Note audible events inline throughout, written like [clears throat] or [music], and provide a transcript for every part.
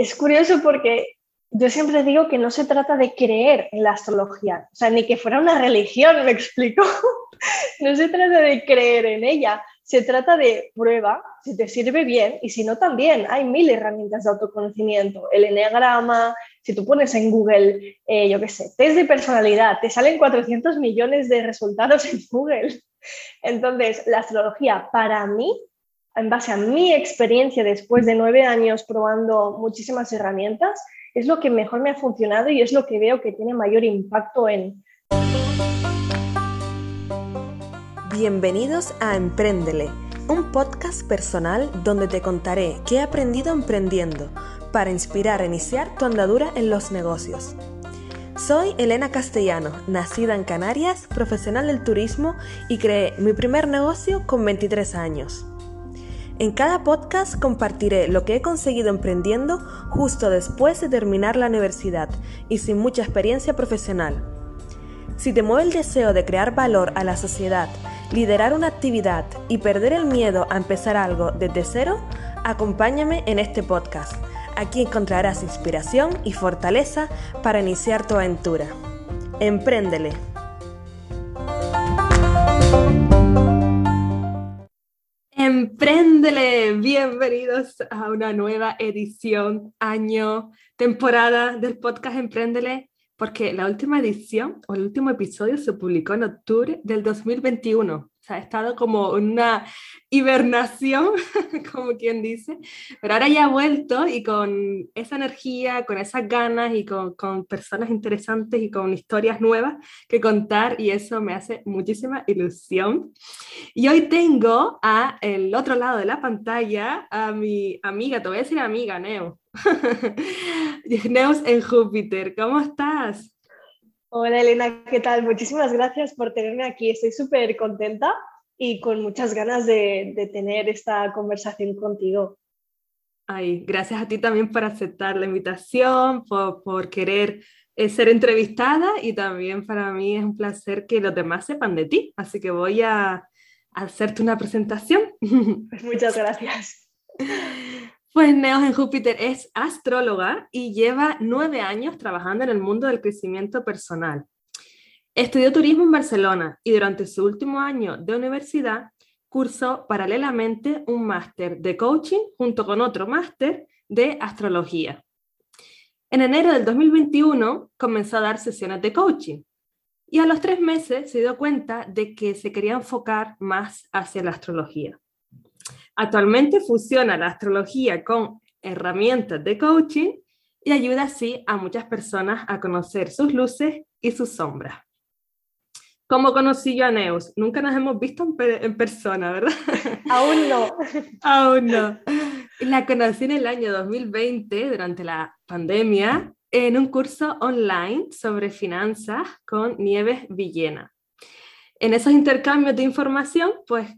Es curioso porque yo siempre digo que no se trata de creer en la astrología, o sea, ni que fuera una religión, [laughs] me explico. no se trata de creer en ella, se trata de prueba, si te sirve bien y si no también. Hay mil herramientas de autoconocimiento, el enneagrama, si tú pones en Google, eh, yo qué sé, test de personalidad, te salen 400 millones de resultados en Google. Entonces, la astrología para mí, en base a mi experiencia después de nueve años probando muchísimas herramientas, es lo que mejor me ha funcionado y es lo que veo que tiene mayor impacto en... Bienvenidos a Emprendele, un podcast personal donde te contaré qué he aprendido emprendiendo para inspirar a iniciar tu andadura en los negocios. Soy Elena Castellano, nacida en Canarias, profesional del turismo y creé mi primer negocio con 23 años. En cada podcast compartiré lo que he conseguido emprendiendo justo después de terminar la universidad y sin mucha experiencia profesional. Si te mueve el deseo de crear valor a la sociedad, liderar una actividad y perder el miedo a empezar algo desde cero, acompáñame en este podcast Aquí encontrarás inspiración y fortaleza para iniciar tu aventura. Empréndele. Empréndele. Bienvenidos a una nueva edición, año, temporada del podcast Empréndele, porque la última edición o el último episodio se publicó en octubre del 2021 ha estado como una hibernación, [laughs] como quien dice, pero ahora ya ha vuelto y con esa energía, con esas ganas y con, con, personas interesantes y con historias nuevas que contar y eso me hace muchísima ilusión. Y hoy tengo a el otro lado de la pantalla a mi amiga, te voy a decir amiga, Neo. [laughs] Neos en Júpiter, ¿cómo estás? Hola Elena, ¿qué tal? Muchísimas gracias por tenerme aquí. Estoy súper contenta y con muchas ganas de, tener esta conversación contigo. Ay, gracias a ti también por aceptar la invitación, por, querer eh, ser entrevistada y también para mí es un placer que los demás sepan de ti. Así que voy a, a hacerte una presentación. Pues muchas gracias. [laughs] Pues Neos en Júpiter es astróloga y lleva nueve años trabajando en el mundo del crecimiento personal. Estudió turismo en Barcelona y durante su último año de universidad cursó paralelamente un máster de coaching junto con otro máster de astrología. En enero del 2021 comenzó a dar sesiones de coaching y a los tres meses se dio cuenta de que se quería enfocar más hacia la astrología. Actualmente fusiona la astrología con herramientas de coaching y ayuda así a muchas personas a conocer sus luces y sus sombras. ¿Cómo conocí yo a Neus? Nunca nos hemos visto en, persona, ¿verdad? [laughs] Aún no. [laughs] Aún no. La conocí en el año 2020, durante la pandemia, en un curso online sobre finanzas con Nieves Villena. En esos intercambios de información, pues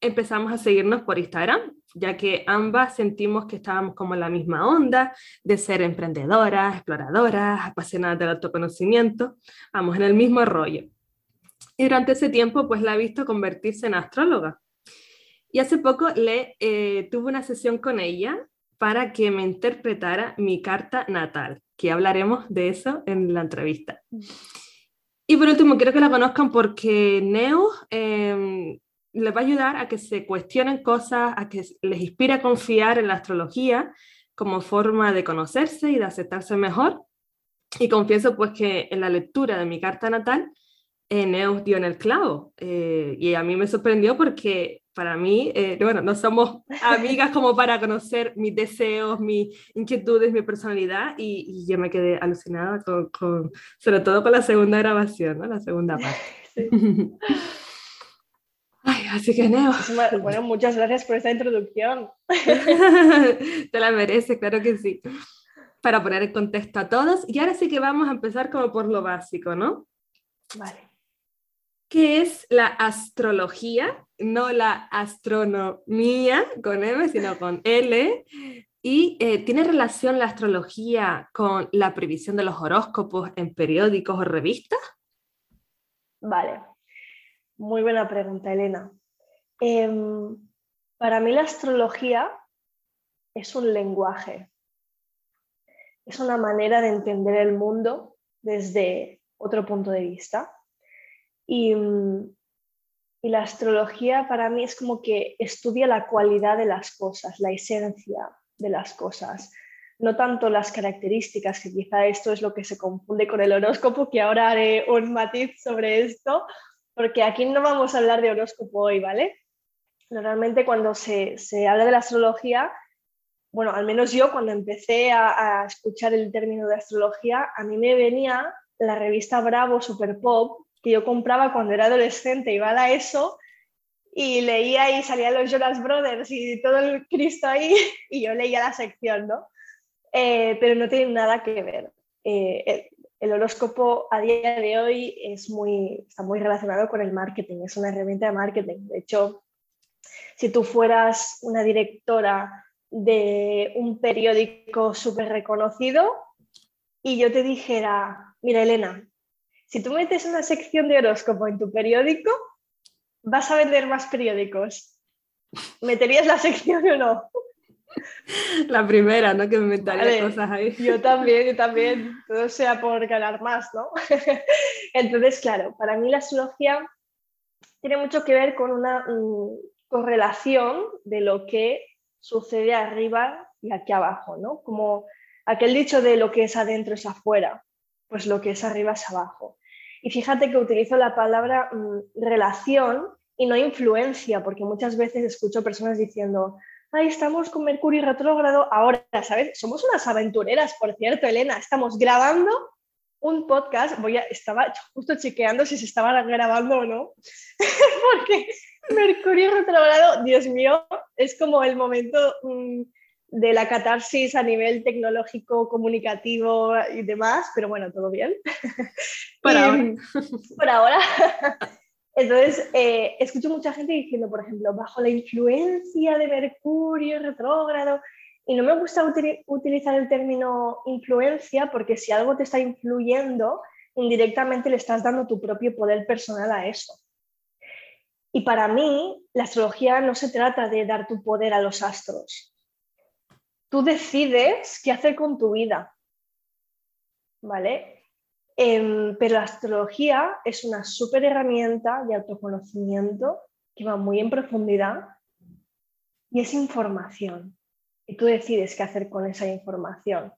empezamos a seguirnos por Instagram, ya que ambas sentimos que estábamos como en la misma onda de ser emprendedoras, exploradoras, apasionadas del autoconocimiento, vamos en el mismo rollo. Y durante ese tiempo, pues la he visto convertirse en astróloga. Y hace poco le eh, tuve una sesión con ella para que me interpretara mi carta natal, que hablaremos de eso en la entrevista. Y por último, quiero que la conozcan porque Neo em, les va a ayudar a que se cuestionen cosas, a que les inspire a confiar en la astrología como forma de conocerse y de aceptarse mejor. Y confieso pues que en la lectura de mi carta natal, eh, Neus dio en el clavo. Eh, y a mí me sorprendió porque para mí, eh, bueno, no somos [laughs] amigas como para conocer mis deseos, mis inquietudes, mi personalidad. Y, y yo me quedé alucinada con, con, sobre todo con la segunda grabación, ¿no? la segunda [laughs] parte. [laughs] Así que Neo. Bueno, muchas gracias por esta introducción. Te la merece, claro que sí. Para poner en contexto a todos. Y ahora sí que vamos a empezar como por lo básico, ¿no? Vale. ¿Qué es la astrología? No la astronomía con M, sino con L. ¿Y eh, tiene relación la astrología con la previsión de los horóscopos en periódicos o revistas? Vale, muy buena pregunta, Elena. Em, para mí la astrología es un lenguaje. es una manera de entender el mundo desde otro punto de vista. Y, la astrología para mí es como que estudia la cualidad de las cosas, la esencia de las cosas, no tanto las características, que quizá esto es lo que se confunde con el horóscopo, que ahora haré un matiz sobre esto, porque aquí no vamos a hablar de horóscopo hoy, ¿vale? Normalmente cuando se, se habla de la astrología, bueno, al menos yo cuando empecé a, a, escuchar el término de astrología, a mí me venía la revista Bravo Super Pop, que yo compraba cuando era adolescente, iba a la ESO y leía y salían los Jonas Brothers y todo el Cristo ahí [laughs] y yo leía la sección, ¿no? Eh, pero no tiene nada que ver. Eh, el, horóscopo a día de hoy es muy, está muy relacionado con el marketing, es una herramienta de marketing. De hecho, si tú fueras una directora de un periódico súper reconocido y yo te dijera, mira Elena, si tú metes una sección de horóscopo en tu periódico, vas a vender más periódicos. ¿Meterías la sección o no? La primera, ¿no? Que me inventaría cosas ahí. Yo también, yo también. Todo sea por ganar más, ¿no? [laughs] Entonces, claro, para mí la astrología tiene mucho que ver con una mm, correlación de lo que sucede arriba y aquí abajo, ¿no? Como aquel dicho de lo que es adentro es afuera, pues lo que es arriba es abajo. Y fíjate que utilizo la palabra mm, relación y no influencia, porque muchas veces escucho personas diciendo, Ahí estamos con Mercurio retrógrado ahora, ¿sabes? Somos unas aventureras, por cierto, Elena, estamos grabando un podcast, voy a, estaba justo chequeando si se estaba grabando o no, [laughs] porque Mercurio retrógrado, Dios mío, es como el momento mm, de la catarsis a nivel tecnológico, comunicativo y demás, pero bueno, todo bien. [laughs] Por ahora. Por [laughs] ahora. Entonces, eh, escucho mucha gente diciendo, por ejemplo, bajo la influencia de Mercurio retrógrado, y no me gusta utilizar el término influencia porque si algo te está influyendo, indirectamente le estás dando tu propio poder personal a eso. Y para mí, la astrología no se trata de dar tu poder a los astros. Tú decides qué hacer con tu vida. ¿Vale? Em, pero la astrología es una súper herramienta de autoconocimiento que va muy en profundidad y es información. Y tú decides qué hacer con esa información.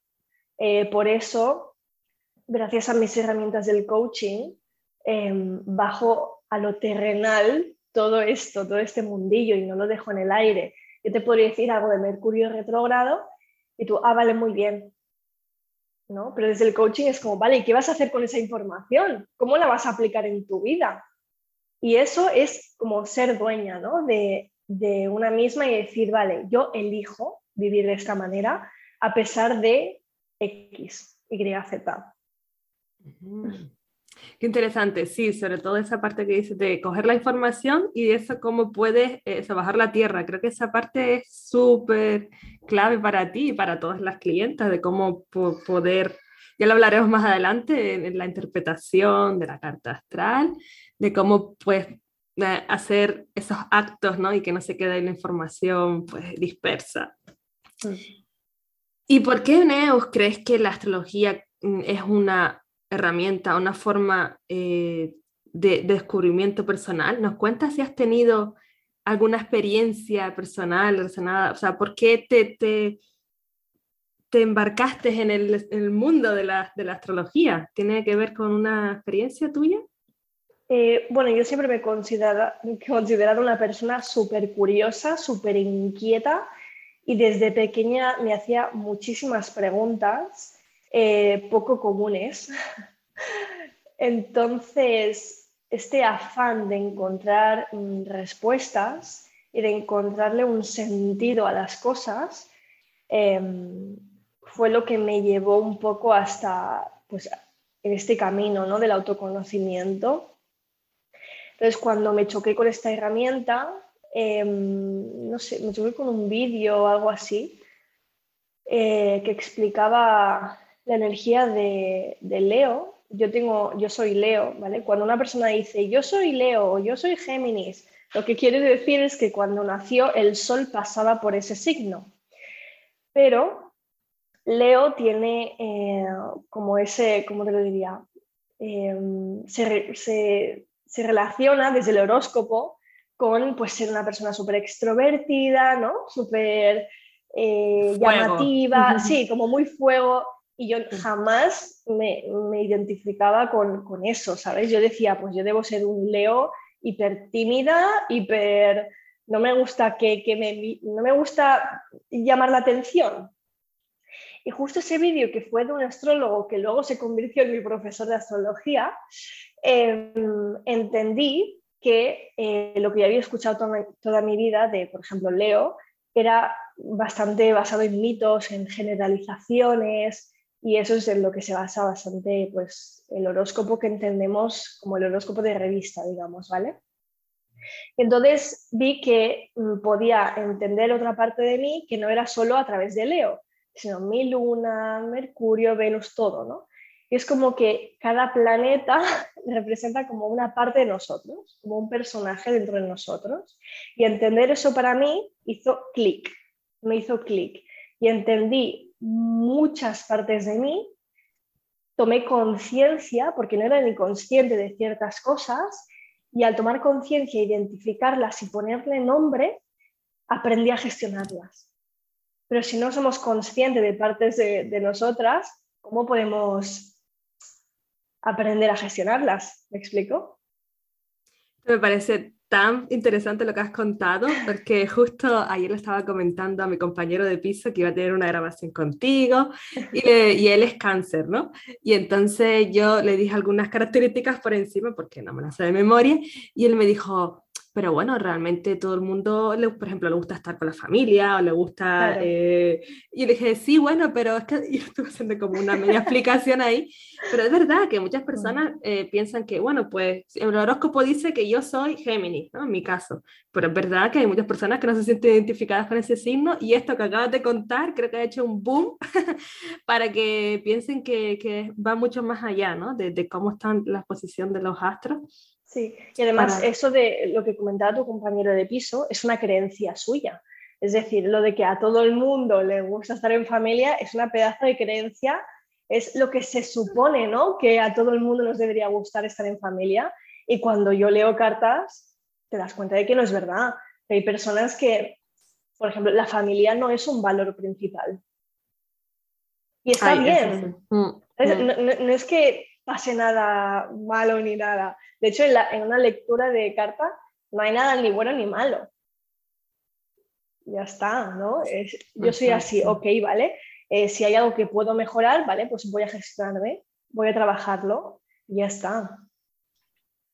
Eh, por eso, gracias a mis herramientas del coaching, em, bajo a lo terrenal todo esto, todo este mundillo y no lo dejo en el aire. Yo te podría decir algo de Mercurio retrógrado y tú, ah, vale, muy bien, ¿no? Pero desde el coaching es como, vale, ¿y qué vas a hacer con esa información? ¿Cómo la vas a aplicar en tu vida? Y eso es como ser dueña, ¿no? De, de una misma y decir, vale, yo elijo vivir de esta manera a pesar de X, Y, Z. Qué interesante, sí, sobre todo esa parte que dices de coger la información y de eso cómo puedes eh, bajar la tierra. Creo que esa parte es súper clave para ti y para todas las clientas de cómo poder, ya lo hablaremos más adelante en, la interpretación de la carta astral, de cómo pues hacer esos actos, ¿no? Y que no se quede la información pues dispersa. Mm. ¿Y por qué, Neus, crees que la astrología mm, es una herramienta, una forma eh, de, descubrimiento personal. ¿Nos cuentas si has tenido alguna experiencia personal relacionada? O sea, ¿por qué te, te, te embarcaste en el, mundo de la, de la, astrología? ¿Tiene que ver con una experiencia tuya? Eh, bueno, yo siempre me he considerado una persona súper curiosa, súper inquieta y desde pequeña me hacía muchísimas preguntas eh, poco comunes. [laughs] Entonces, este afán de encontrar mm, respuestas y de encontrarle un sentido a las cosas em, fue lo que me llevó un poco hasta pues, en este camino ¿no? del autoconocimiento. Entonces, cuando me choqué con esta herramienta, em, no sé, me choqué con un vídeo o algo así, eh, que explicaba la energía de, Leo, yo, tengo, yo soy Leo, ¿vale? Cuando una persona dice yo soy Leo o yo soy Géminis, lo que quiere decir es que cuando nació el Sol pasaba por ese signo. Pero Leo tiene eh, como ese, ¿cómo te lo diría? Em, se, relaciona desde el horóscopo con pues, ser una persona súper extrovertida, ¿no? Súper eh, llamativa, sí, como muy fuego. Y yo jamás me, identificaba con, con, eso, ¿sabes? Yo decía, pues yo debo ser un Leo hiper tímida, hiper... No me gusta que, que me, no me gusta llamar la atención, y justo ese vídeo que fue de un astrólogo que luego se convirtió en mi profesor de astrología, em, entendí que eh, lo que yo había escuchado toda, mi vida de, por ejemplo, Leo, era bastante basado en mitos, en generalizaciones, y eso es en lo que se basa bastante pues, el horóscopo que entendemos como el horóscopo de revista, digamos, ¿vale? Entonces vi que mm, podía entender otra parte de mí que no era solo a través de Leo, sino mi luna, Mercurio, Venus, todo, ¿no? Es como que cada planeta [laughs] representa como una parte de nosotros, como un personaje dentro de nosotros. Y entender eso para mí hizo clic, me hizo clic. Y entendí muchas partes de mí, tomé conciencia, porque no era ni consciente de ciertas cosas, y al tomar conciencia, identificarlas y ponerle nombre, aprendí a gestionarlas. Pero si no somos conscientes de partes de, nosotras, ¿cómo podemos aprender a gestionarlas? ¿Me explico? Me parece tan interesante lo que has contado, porque justo ayer le estaba comentando a mi compañero de piso que iba a tener una grabación contigo y, y, él es cáncer, ¿no? Y entonces yo le dije algunas características por encima, porque no me las sé de memoria, y él me dijo, pero bueno, realmente todo el mundo, le, por ejemplo, le gusta estar con la familia o le gusta... Eh, y le dije, sí, bueno, pero es que [laughs] yo estoy haciendo como una media explicación ahí, pero es verdad que muchas personas eh, piensan que, bueno, pues el horóscopo dice que yo soy Géminis, ¿no? En mi caso, pero es verdad que hay muchas personas que no se sienten identificadas con ese signo y esto que acabas de contar creo que ha hecho un boom [laughs] para que piensen que, que va mucho más allá, ¿no? De, de cómo están la posición de los astros Sí, y además eso de lo que comentaba tu compañero de piso es una creencia suya. Es decir, lo de que a todo el mundo le gusta estar en familia es una pedazo de creencia, es lo que se supone, ¿no? Que a todo el mundo nos debería gustar estar en familia. Y cuando yo leo cartas, te das cuenta de que no es verdad. hay personas que, por ejemplo, la familia no es un valor principal. Y está bien. Mm, mm. no, es que pase nada malo ni nada. De hecho, en, una lectura de carta no hay nada ni bueno ni malo. Ya está, ¿no? yo soy así, ok, ¿vale? Eh, si hay algo que puedo mejorar, ¿vale? Pues voy a gestionarme, voy a trabajarlo y ya está.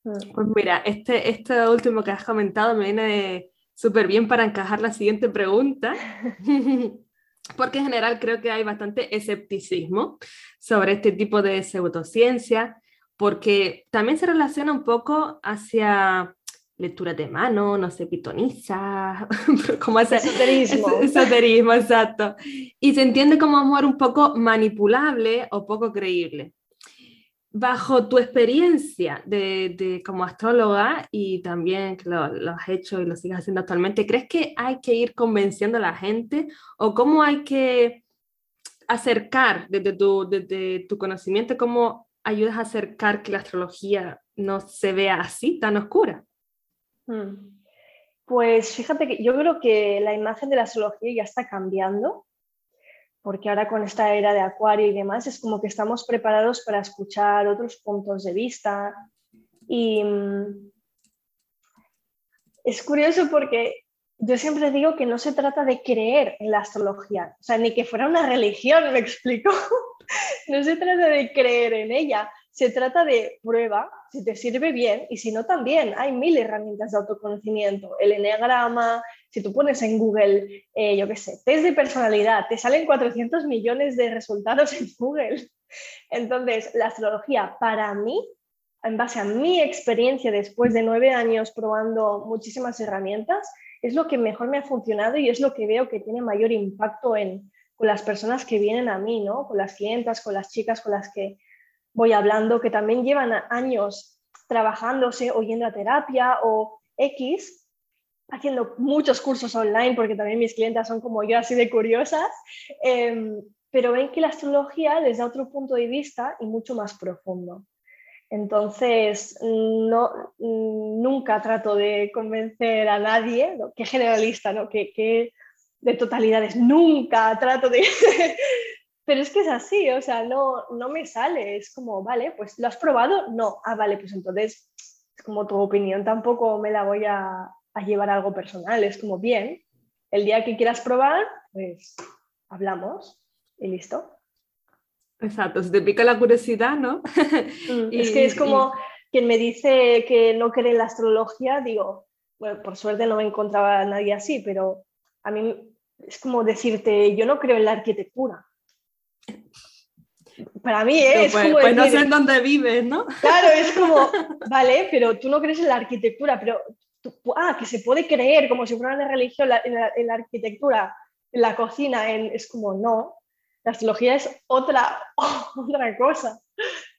Mm. Pues mira, este, este último que has comentado me viene súper bien para encajar la siguiente pregunta. [laughs] porque en general creo que hay bastante escepticismo sobre este tipo de pseudociencia, porque también se relaciona un poco hacia lectura de mano, no sé, pitoniza, [laughs] como esoterismo. esoterismo, exacto. Y se entiende como amor un poco manipulable o poco creíble bajo tu experiencia de, como astróloga y también que lo, has hecho y lo sigues haciendo actualmente, ¿crees que hay que ir convenciendo a la gente o cómo hay que acercar desde tu, desde tu conocimiento, cómo ayudas a acercar que la astrología no se vea así, tan oscura? Hmm. Pues fíjate que yo creo que la imagen de la astrología ya está cambiando porque ahora con esta era de acuario y demás es como que estamos preparados para escuchar otros puntos de vista y mm, es curioso porque yo siempre digo que no se trata de creer en la astrología, o sea, ni que fuera una religión, [laughs] me explico, no se trata de creer en ella, se trata de prueba, si te sirve bien y si no también. Hay mil herramientas de autoconocimiento, el enneagrama, si tú pones en Google, eh, yo qué sé, test de personalidad, te salen 400 millones de resultados en Google. Entonces, la astrología para mí, en base a mi experiencia después de nueve años probando muchísimas herramientas, es lo que mejor me ha funcionado y es lo que veo que tiene mayor impacto en, con las personas que vienen a mí, ¿no? con las clientas, con las chicas con las que voy hablando, que también llevan años trabajándose o yendo a terapia o X, haciendo muchos cursos online, porque también mis clientes son como yo así de curiosas, em, pero ven que la astrología les da otro punto de vista y mucho más profundo. Entonces, no, nunca trato de convencer a nadie, que generalista, ¿no? que, que de totalidades, nunca trato de... [laughs] Pero es que es así, o sea, no, no me sale, es como, vale, pues ¿lo has probado? No, ah, vale, pues entonces, es como tu opinión, tampoco me la voy a, a llevar a algo personal, es como, bien, el día que quieras probar, pues hablamos y listo. Exacto, si te pica la curiosidad, ¿no? Mm, [laughs] es que es como quien me dice que no cree en la astrología, digo, bueno, por suerte no me encontraba nadie así, pero a mí es como decirte, yo no creo en la arquitectura. Para mí ¿eh? es pues, como pues no sé en dónde vives, ¿no? Claro, es como, [laughs] vale, pero tú no crees en la arquitectura, pero, ah, que se puede creer como si fuera una religión en la, arquitectura, en la cocina, en, es como, no, la astrología es otra, [laughs] otra cosa.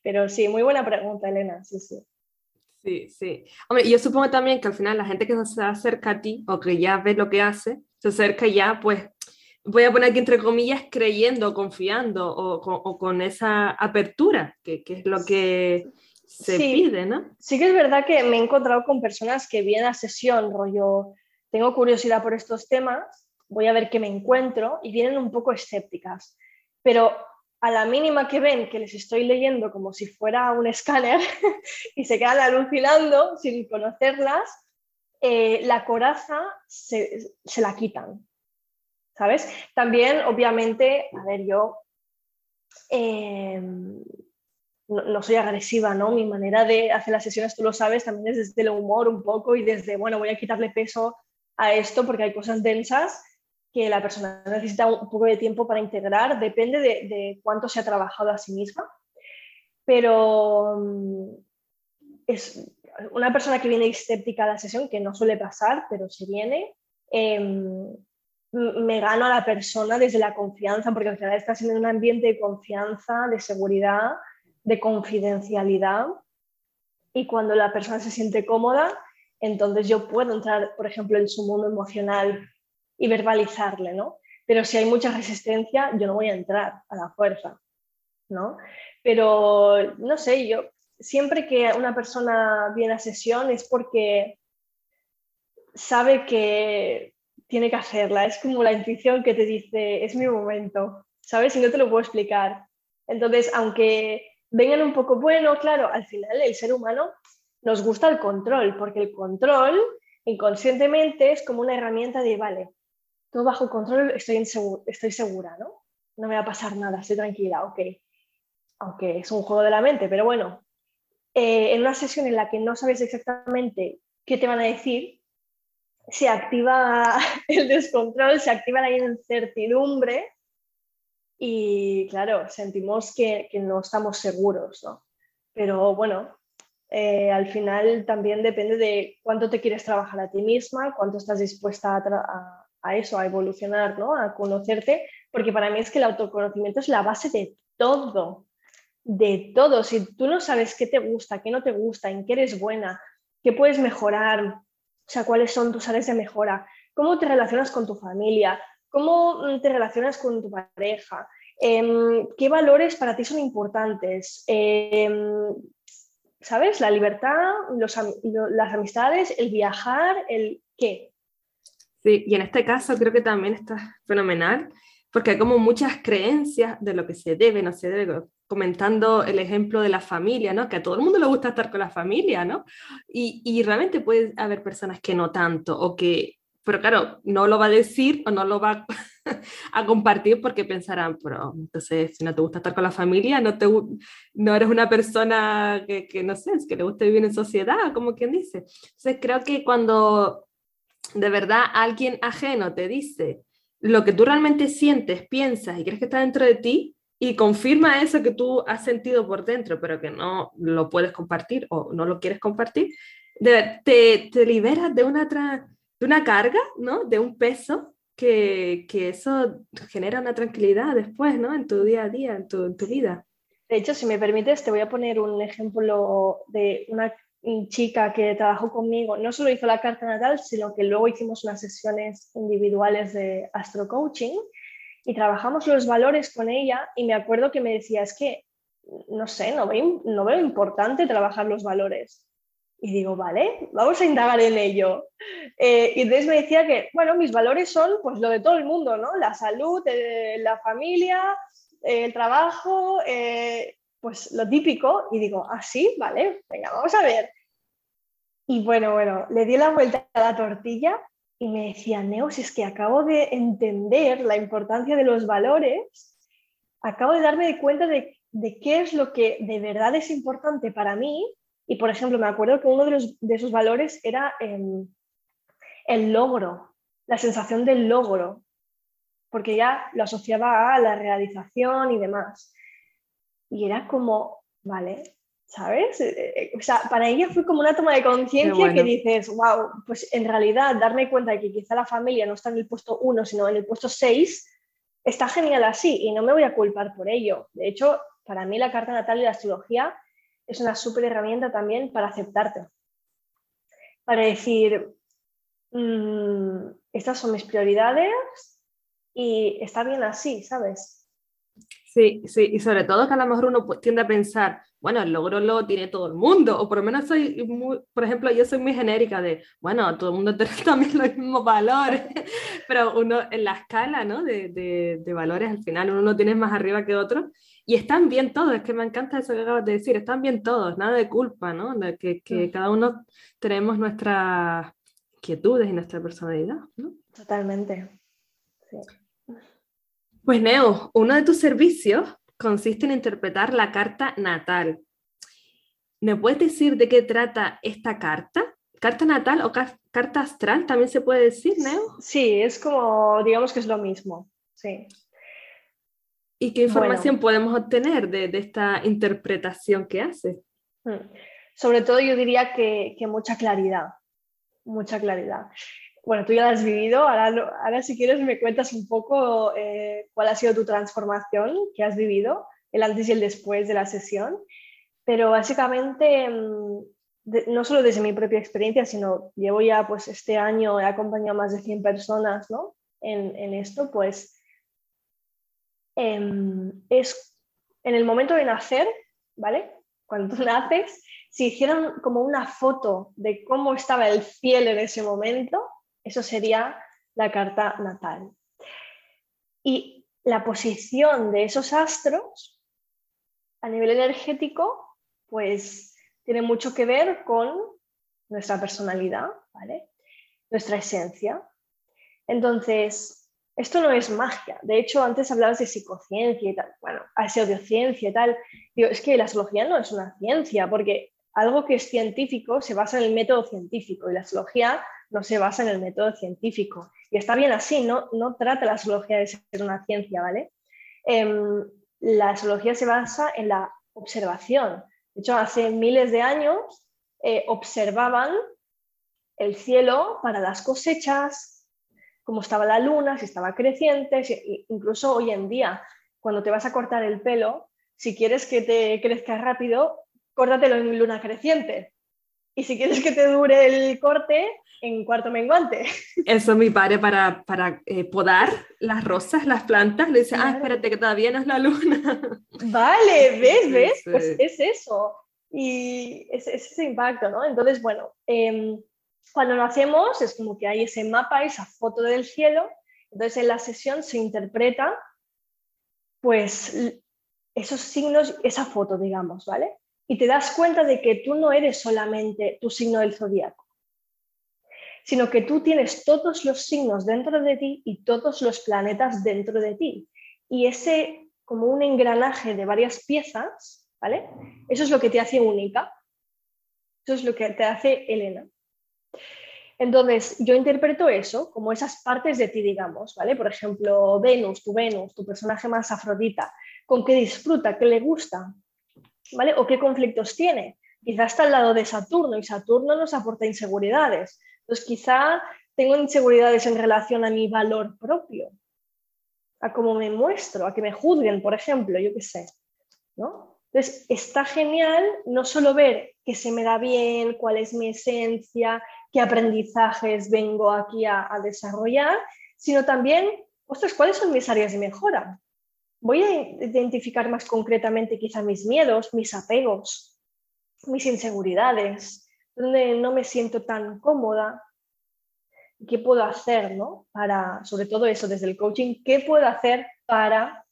Pero sí, muy buena pregunta, Elena, sí, sí. Sí, sí. Hombre, yo supongo también que al final la gente que se acerca a ti o que ya ve lo que hace, se acerca ya, pues, voy a poner aquí entre comillas, creyendo, confiando o, con esa apertura, que, es lo que se pide, ¿no? Sí que es verdad que me he encontrado con personas que vienen a sesión, rollo, tengo curiosidad por estos temas, voy a ver qué me encuentro, y vienen un poco escépticas. Pero a la mínima que ven que les estoy leyendo como si fuera un escáner [laughs] y se quedan alucinando sin conocerlas, eh, la coraza se, la quitan. ¿Sabes? También, obviamente, a ver, yo em, no, soy agresiva, ¿no? Mi manera de hacer las sesiones, tú lo sabes, también es desde el humor un poco y desde, bueno, voy a quitarle peso a esto porque hay cosas densas que la persona necesita un poco de tiempo para integrar, depende de, cuánto se ha trabajado a sí misma, pero mm, es una persona que viene escéptica a la sesión, que no suele pasar, pero si viene, em, me gano a la persona desde la confianza, porque al final estás en un ambiente de confianza, de seguridad, de confidencialidad, y cuando la persona se siente cómoda, entonces yo puedo entrar, por ejemplo, en su mundo emocional y verbalizarle, ¿no? Pero si hay mucha resistencia, yo no voy a entrar a la fuerza, ¿no? Pero, no sé, yo siempre que una persona viene a sesión es porque sabe que tiene que hacerla, es como la intuición que te dice, es mi momento, ¿sabes? Y no te lo puedo explicar. Entonces, aunque vengan un poco, bueno, claro, al final el ser humano nos gusta el control, porque el control inconscientemente es como una herramienta de, vale, todo bajo control, estoy, estoy segura, ¿no? No me va a pasar nada, estoy tranquila, ok. Aunque es un juego de la mente, pero bueno, eh, en una sesión en la que no sabes exactamente qué te van a decir, se activa [laughs] el descontrol, se activa la incertidumbre y claro, sentimos que, no estamos seguros, ¿no? Pero bueno, eh, al final también depende de cuánto te quieres trabajar a ti misma, cuánto estás dispuesta a, a eso, a evolucionar, ¿no? a conocerte, porque para mí es que el autoconocimiento es la base de todo, de todo. Si tú no sabes qué te gusta, qué no te gusta, en qué eres buena, qué puedes mejorar, o sea, cuáles son tus áreas de mejora, cómo te relacionas con tu familia, cómo te relacionas con tu pareja, em, qué valores para ti son importantes, em, ¿sabes? La libertad, las amistades, el viajar, el qué. Sí, y en este caso creo que también está fenomenal, porque hay como muchas creencias de lo que se debe, no se debe, comentando el ejemplo de la familia, ¿no? Que a todo el mundo le gusta estar con la familia, ¿no? Y, y realmente puede haber personas que no tanto, o que, pero claro, no lo va a decir o no lo va [laughs] a compartir porque pensarán, pero entonces si no te gusta estar con la familia, no, te, no eres una persona que, que no sé, es que le gusta vivir en sociedad, como quien dice. Entonces creo que cuando de verdad alguien ajeno te dice lo que tú realmente sientes, piensas y crees que está dentro de ti y confirma eso que tú has sentido por dentro, pero que no lo puedes compartir o no lo quieres compartir, te, te liberas de una, de una carga, ¿no? De un peso que, que, eso genera una tranquilidad después, ¿no? En tu día a día, en tu, en tu vida. De hecho, si me permites, te voy a poner un ejemplo de una chica que trabajó conmigo no solo hizo la carta natal, sino que luego hicimos unas sesiones individuales de astro coaching y trabajamos los valores con ella y me acuerdo que me decía, es que, no sé, no veo, no veo importante trabajar los valores. Y digo, vale, vamos a indagar en ello. Eh, y entonces me decía que, bueno, mis valores son pues lo de todo el mundo, ¿no? La salud, eh, la familia, eh, el trabajo, pues lo típico. Y digo, ah, sí, vale, venga, vamos a ver. Y bueno, bueno, le di la vuelta a la tortilla y me decía, Neos, es que acabo de entender la importancia de los valores, acabo de darme cuenta de, de qué es lo que de verdad es importante para mí y, por ejemplo, me acuerdo que uno de, esos valores era em, el logro, la sensación del logro, porque ya lo asociaba a la realización y demás. Y era como, vale, ¿sabes? Eh, eh, o sea, para ella fue como una toma de conciencia que dices, wow, pues en realidad darme cuenta de que quizá la familia no está en el puesto 1, sino en el puesto 6, está genial así y no me voy a culpar por ello. De hecho, para mí la carta natal y la astrología es una súper herramienta también para aceptarte. Para decir, mm, estas son mis prioridades y está bien así, ¿sabes? Sí, sí, y sobre todo que a lo mejor uno tiende a pensar, bueno, el logro lo tiene todo el mundo, o por lo menos soy muy, por ejemplo, yo soy muy genérica de, bueno, todo el mundo tiene [laughs] también los mismos valores, [laughs] pero uno en la escala, ¿no? De, de, de valores al final uno no tiene más arriba que otro, y están bien todos, es que me encanta eso que acabas de decir, están bien todos, nada de culpa, ¿no? De que, que mm. cada uno tenemos nuestras inquietudes y nuestra personalidad, ¿no? Totalmente. Sí. Pues Neo, uno de tus servicios consiste en interpretar la carta natal. ¿Me puedes decir de qué trata esta carta? ¿Carta natal o carta astral también se puede decir, Neo? Sí, es como, digamos que es lo mismo, sí. ¿Y qué información podemos obtener de, esta interpretación que hace? Hmm. Sobre todo yo diría que, mucha claridad, mucha claridad. Bueno, tú ya la has vivido, ahora, ahora si quieres me cuentas un poco eh, cuál ha sido tu transformación que has vivido, el antes y el después de la sesión, pero básicamente mm, no solo desde mi propia experiencia, sino llevo ya pues este año, he acompañado a más de 100 personas ¿no? en, en esto, pues Em, es en el momento de nacer, ¿vale? Cuando naces, si hicieran como una foto de cómo estaba el cielo en ese momento, eso sería la carta natal. Y la posición de esos astros a nivel energético, pues tiene mucho que ver con nuestra personalidad, ¿vale? Nuestra esencia. Entonces, esto no es magia. De hecho, antes hablabas de psicociencia y tal. Bueno, pseudociencia y tal. Digo, es que la astrología no es una ciencia, porque algo que es científico se basa en el método científico y la astrología no se basa en el método científico. Y está bien así, no, no trata la astrología de ser una ciencia, ¿vale? Em, la astrología se basa en la observación. De hecho, hace miles de años eh, observaban el cielo para las cosechas, cómo estaba la luna, si estaba creciente, incluso hoy en día, cuando te vas a cortar el pelo, si quieres que te crezca rápido, córtatelo en luna creciente. Y si quieres que te dure el corte, en cuarto menguante. [laughs] Eso mi padre para, para eh, podar las rosas, las plantas, le dice, ah, espérate que todavía no es la luna. [laughs] Vale, ¿ves? ¿Ves? Pues es eso. Y es, ese impacto, ¿no? Entonces, bueno, em, cuando nacemos es como que hay ese mapa, esa foto del cielo, entonces en la sesión se interpreta pues esos signos, esa foto, digamos, ¿vale? Y te das cuenta de que tú no eres solamente tu signo del zodiaco, sino que tú tienes todos los signos dentro de ti y todos los planetas dentro de ti. Y ese, como un engranaje de varias piezas, ¿vale? Eso es lo que te hace única. Eso es lo que te hace Elena. Entonces, yo interpreto eso como esas partes de ti, digamos, ¿vale? Por ejemplo, Venus, tu Venus, tu personaje más afrodita, con qué disfruta, qué le gusta, ¿vale? O qué conflictos tiene. Quizá está al lado de Saturno y Saturno nos aporta inseguridades. Entonces, quizá tengo inseguridades en relación a mi valor propio, a cómo me muestro, a que me juzguen, por ejemplo, yo qué sé, ¿no? Entonces, está genial no solo ver qué se me da bien, cuál es mi esencia, qué aprendizajes vengo aquí a, desarrollar, sino también ostras, ¿cuáles son mis áreas de mejora? Voy a identificar más concretamente quizá mis miedos, mis apegos, mis inseguridades, donde no me siento tan cómoda, qué puedo hacer, ¿no? Para, sobre todo eso, desde el coaching, ¿qué puedo hacer para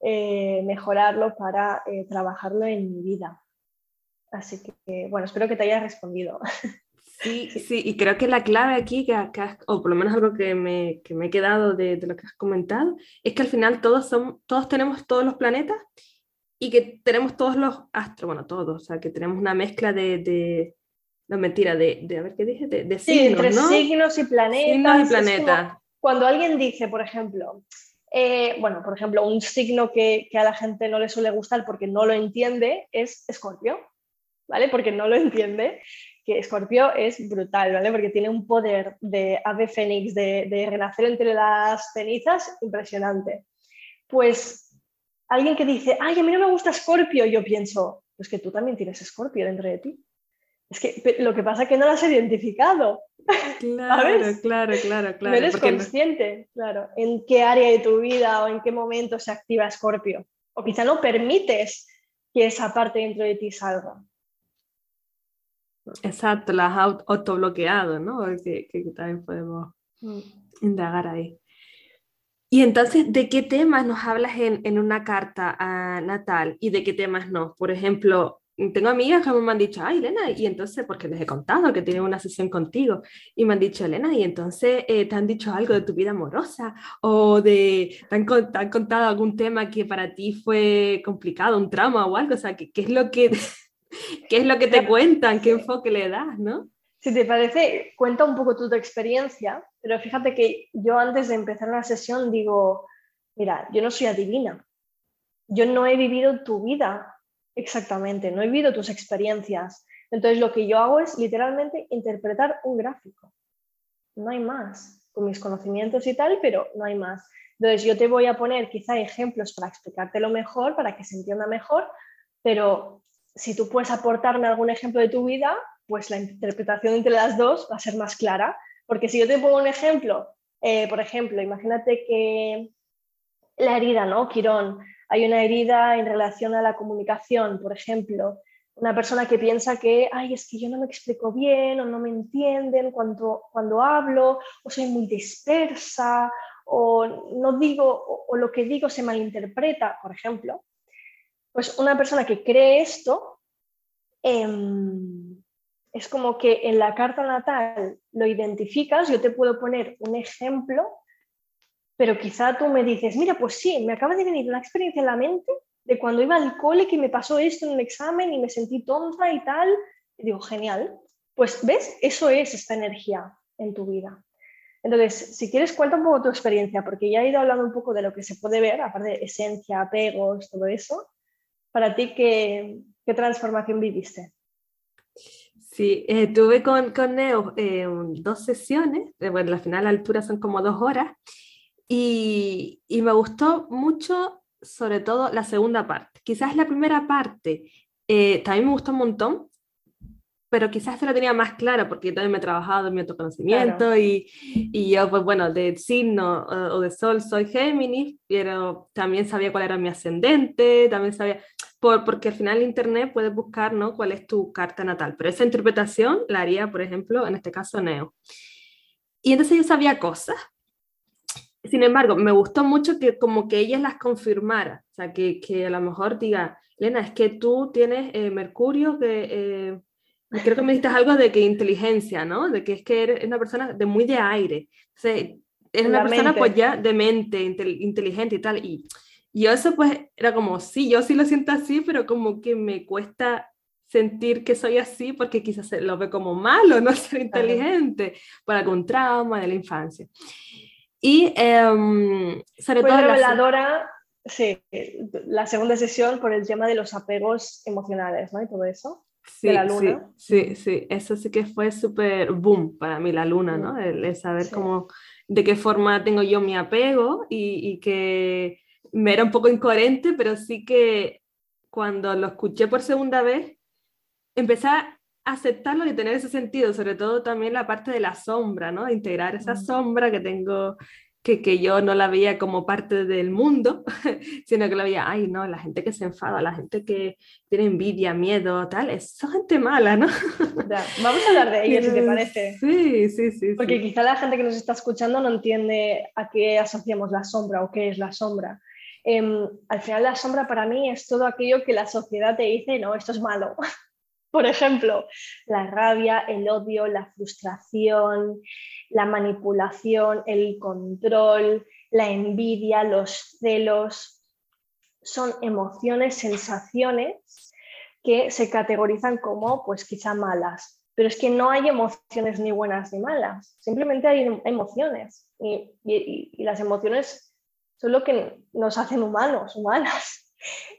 eh, mejorarlo, para eh, trabajarlo en mi vida? Así que, bueno, espero que te haya respondido. Sí, [laughs] sí, y creo que la clave aquí, que, o por lo menos algo que me, que me he quedado de, de, lo que has comentado, es que al final todos, son, todos tenemos todos los planetas y que tenemos todos los astros, bueno, todos, o sea, que tenemos una mezcla de, de no mentira, de, de, a ver qué dije, de, de sí, entre signos y planetas. Signos y planetas. Cuando alguien dice, por ejemplo, eh, bueno, por ejemplo, un signo que, que, a la gente no le suele gustar porque no lo entiende es Escorpio, ¿vale? Porque no lo entiende que Escorpio es brutal, ¿vale? Porque tiene un poder de ave fénix, de, de renacer entre las cenizas, impresionante. Pues alguien que dice, ay, a mí no me gusta Escorpio, yo pienso, pues que tú también tienes Escorpio dentro de ti. Es que lo que pasa es que no lo has identificado. Claro, claro, claro, claro. No eres consciente, claro, en qué área de tu vida o en qué momento se activa Escorpio. O quizá no permites que esa parte dentro de ti salga. Exacto, las has autobloqueado, ¿no? Que, que, también podemos mm. indagar ahí. Y entonces, ¿de qué temas nos hablas en, en una carta a natal y de qué temas no? Por ejemplo, tengo amigas que me han dicho, ay, Elena, y entonces, porque les he contado que tienen una sesión contigo, y me han dicho, Elena, y entonces eh, te han dicho algo de tu vida amorosa, o de, te han, te han, contado algún tema que para ti fue complicado, un trauma o algo, o sea, ¿qué, qué es lo que [laughs] ¿Qué es lo que te cuentan? ¿Qué enfoque le das? ¿no? Si te parece, cuenta un poco tu, tu experiencia, pero fíjate que yo antes de empezar una sesión digo, mira, yo no soy adivina, yo no he vivido tu vida exactamente, no he vivido tus experiencias. Entonces lo que yo hago es literalmente interpretar un gráfico. No hay más, con mis conocimientos y tal, pero no hay más. Entonces yo te voy a poner quizá ejemplos para explicártelo mejor, para que se entienda mejor, pero si tú puedes aportarme algún ejemplo de tu vida, pues la interpretación entre las dos va a ser más clara. Porque si yo te pongo un ejemplo, eh, por ejemplo, imagínate que la herida, ¿no? Quirón, hay una herida en relación a la comunicación, por ejemplo, una persona que piensa que, ay, es que yo no me explico bien o no me entienden cuando, cuando hablo, o soy muy dispersa, o no digo, o, o lo que digo se malinterpreta, por ejemplo. Pues una persona que cree esto, em, es como que en la carta natal lo identificas, yo te puedo poner un ejemplo, pero quizá tú me dices, mira, pues sí, me acaba de venir una experiencia en la mente de cuando iba al cole que me pasó esto en un examen y me sentí tonta y tal. Y digo, genial. Pues ves, eso es esta energía en tu vida. Entonces, si quieres, cuenta un poco tu experiencia, porque ya he ido hablando un poco de lo que se puede ver, aparte de esencia, apegos, todo eso para ti, ¿qué, qué transformación viviste? Sí, eh, tuve con, con Neo eh, dos sesiones, eh, bueno, la final la altura son como dos horas, y, y, me gustó mucho, sobre todo, la segunda parte. Quizás la primera parte eh, también me gustó un montón, pero quizás se la tenía más clara porque yo también me he trabajado en mi autoconocimiento claro. y, y, yo, pues bueno, de signo o de sol soy Géminis, pero también sabía cuál era mi ascendente, también sabía, por, porque al final en Internet puedes buscar ¿no? cuál es tu carta natal, pero esa interpretación la haría, por ejemplo, en este caso Neo. Y entonces yo sabía cosas. Sin embargo, me gustó mucho que como que ella las confirmara, o sea, que, que a lo mejor diga, Lena, es que tú tienes eh, Mercurio que... Eh, creo que me dijiste algo de que inteligencia, ¿no? De que es que eres una persona de muy de aire. O sea, es una persona mente. pues ya de mente, inteligente y tal. Y yo eso pues era como, sí, yo sí lo siento así, pero como que me cuesta sentir que soy así porque quizás lo ve como malo, no [laughs] ser inteligente, por algún trauma de la infancia. Y um, sobre todo... reveladora, la... sí, la segunda sesión por el tema de los apegos emocionales, ¿no? Y todo eso. Sí, de la luna. Sí, sí, sí, eso sí que fue súper boom para mí, la luna, ¿no? El, el saber sí. cómo, de qué forma tengo yo mi apego y, y, que me era un poco incoherente, pero sí que cuando lo escuché por segunda vez, empecé a aceptarlo y tener ese sentido, sobre todo también la parte de la sombra, ¿no? De integrar esa mm. sombra que tengo que, que, yo no la veía como parte del mundo, [laughs] sino que la veía, ay, no, la gente que se enfada, la gente que tiene envidia, miedo, tal, es gente mala, ¿no? vamos a hablar de [laughs] ello, si te parece. Sí, sí, sí. Porque quizá la gente que nos está escuchando no entiende a qué asociamos la sombra o qué es la sombra. Em, al final la sombra para mí es todo aquello que la sociedad te dice, no, esto es malo. [laughs] Por ejemplo, la rabia, el odio, la frustración, la manipulación, el control, la envidia, los celos, son emociones, sensaciones que se categorizan como pues quizá malas. Pero es que no hay emociones ni buenas ni malas, simplemente hay emociones y las emociones son lo que nos hacen humanos, humanas.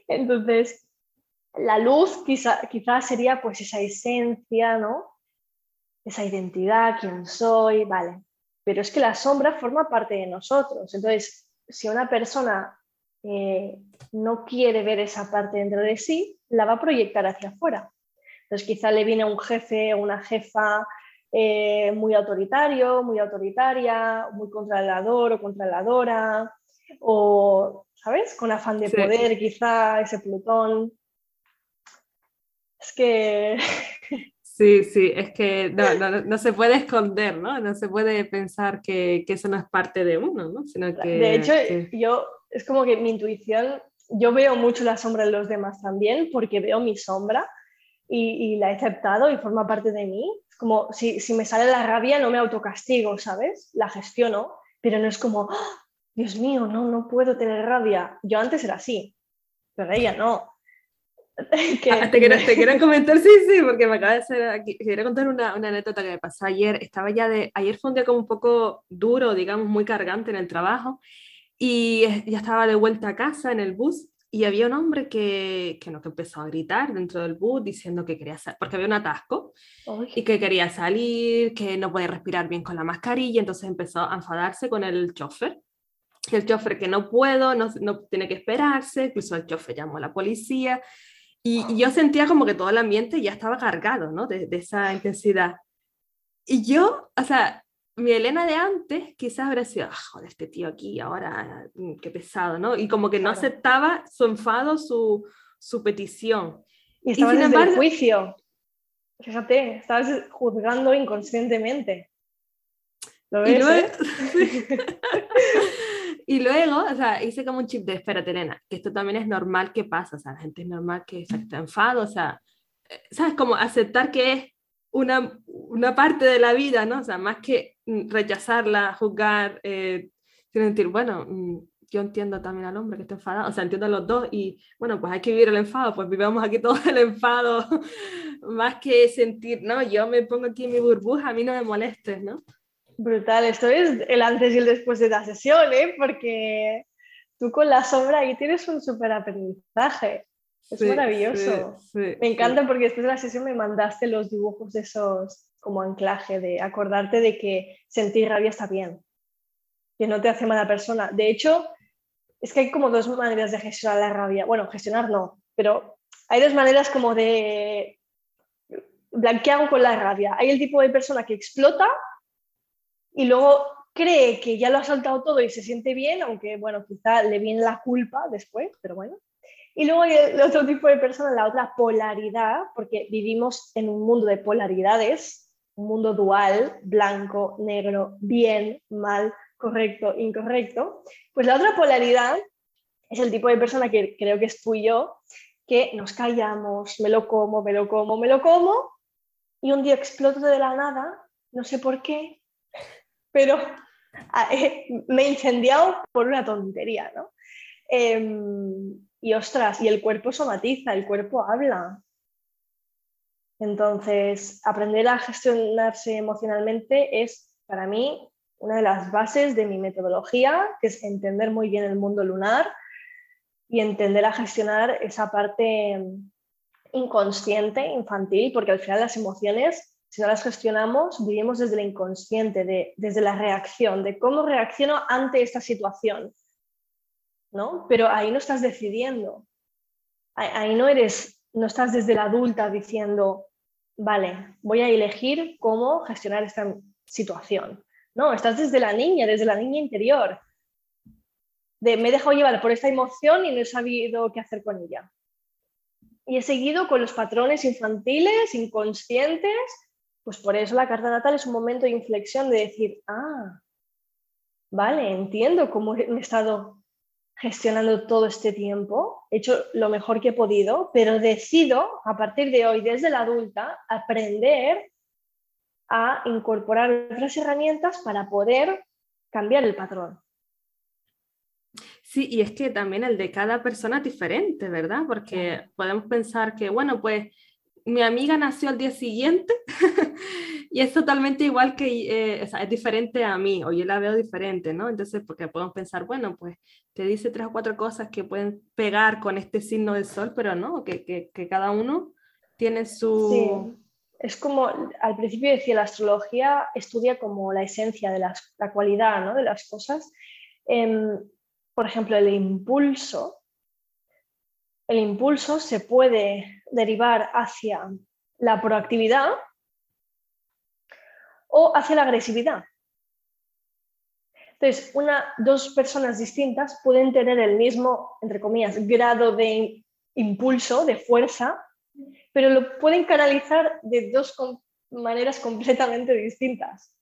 Entonces, la luz quizás quizá sería pues esa esencia, ¿no? Esa identidad, quién soy, vale. Pero es que la sombra forma parte de nosotros. Entonces, si una persona eh, no quiere ver esa parte dentro de sí, la va a proyectar hacia afuera. Entonces, quizá le viene un jefe o una jefa eh, muy autoritario, muy autoritaria, muy controlador o controladora, o, ¿sabes? Con afán de poder, quizá ese Plutón. Es que... [laughs] Sí, sí, es que [laughs] no, se puede esconder, ¿no? No se puede pensar que, eso no es parte de uno, ¿no? Sino que, de hecho, yo, es como que mi intuición, yo veo mucho la sombra en los demás también, porque veo mi sombra y, la he aceptado y forma parte de mí. Es como si, si me sale la rabia, no me autocastigo, ¿sabes? La gestiono, pero no es como, ¡ah! Dios mío, no, no puedo tener rabia. Yo antes era así, pero ella no. [laughs] Ah, te, quiero, te, quiero, [laughs] comentar, sí, sí, porque me acaba de hacer aquí, quería contar una, una, anécdota que me pasó ayer. Estaba ya de, ayer fue un día como un poco duro, digamos, muy cargante en el trabajo y ya estaba de vuelta a casa en el bus y había un hombre que, que, no, que empezó a gritar dentro del bus diciendo que quería salir, porque había un atasco y que quería salir, que no podía respirar bien con la mascarilla, entonces empezó a enfadarse con el chofer el chofer que no puedo, no, no, tiene que esperarse, incluso el chofer llamó a la policía y, yo sentía como que todo el ambiente ya estaba cargado, ¿no? De, de, esa intensidad. Y yo, o sea, mi Elena de antes quizás habría sido, ah, joder, este tío aquí ahora, mm, qué pesado, ¿no? Y como que no aceptaba su enfado, su, su petición. Y estaba en el juicio. Fíjate, estabas juzgando inconscientemente. ¿Lo ves? Eh? [laughs] [laughs] Y luego, o sea, hice como un chip de, espérate, Elena, que esto también es normal que pasa, o sea, la gente es normal que se enfado, o sea, eh, ¿sabes? Como aceptar que es una, una parte de la vida, ¿no? O sea, más que rechazarla, juzgar, eh, decir, bueno, mm, yo entiendo también al hombre que está enfadado, o sea, entiendo a los dos y bueno, pues hay que vivir el enfado, pues vivamos aquí [laughs] todo el enfado, [laughs] más que sentir, no, yo me pongo aquí en mi burbuja, a mí no me molestes, ¿no? Brutal, esto es el antes y el después de la sesión, ¿eh? porque tú con la sombra ahí tienes un súper aprendizaje. Es maravilloso. me encanta porque después de la sesión me mandaste los dibujos de esos como anclaje, de acordarte de que sentir rabia está bien, que no te hace mala persona. De hecho, es que hay como dos maneras de gestionar la rabia. Bueno, gestionar no, pero hay dos maneras como de blanquear con la rabia. Hay el tipo de persona que explota y luego cree que ya lo ha saltado todo y se siente bien, aunque bueno, quizá le viene la culpa después, pero bueno. Y luego hay el otro tipo de persona, la otra polaridad, porque vivimos en un mundo de polaridades, un mundo dual, blanco, negro, bien, mal, correcto, incorrecto. Pues la otra polaridad es el tipo de persona que creo que es tú y yo, que nos callamos, me lo como, me lo como, me lo como, y un día exploto de la nada, no sé por qué, pero ah, [laughs] me he incendiado por una tontería, ¿no? Em, y ostras, y el cuerpo somatiza, el cuerpo habla. Entonces, aprender a gestionarse emocionalmente es para mí una de las bases de mi metodología, que es entender muy bien el mundo lunar y entender a gestionar esa parte em, inconsciente, infantil, porque al final las emociones si no las gestionamos, vivimos desde el inconsciente, desde la reacción, de cómo reacciono ante esta situación. ¿no? Pero ahí no estás decidiendo. Ahí, no eres, no estás desde la adulta diciendo, vale, voy a elegir cómo gestionar esta situación. No, estás desde la niña, desde la niña interior. De me he dejado llevar por esta emoción y no he sabido qué hacer con ella. Y he seguido con los patrones infantiles, inconscientes. Pues por eso la carta natal es un momento de inflexión de decir, ah, vale, entiendo cómo he estado gestionando todo este tiempo, he hecho lo mejor que he podido, pero decido a partir de hoy, desde la adulta, aprender a incorporar otras herramientas para poder cambiar el patrón. Sí, y es que también el de cada persona es diferente, ¿verdad? Porque podemos pensar que, bueno, pues mi amiga nació al día siguiente [laughs] y es totalmente igual que, eh, es diferente a mí, o yo la veo diferente, ¿no? Entonces, porque podemos pensar, bueno, pues te dice tres o cuatro cosas que pueden pegar con este signo del sol, pero no, que, que, que cada uno tiene su... Sí. Es como, al principio decía, la astrología estudia como la esencia de las, la cualidad ¿no? de las cosas. Em, por ejemplo, el impulso. El impulso se puede derivar hacia la proactividad o hacia la agresividad. Entonces, una, dos personas distintas pueden tener el mismo, entre comillas, grado de impulso, de fuerza, pero lo pueden canalizar de dos maneras completamente distintas.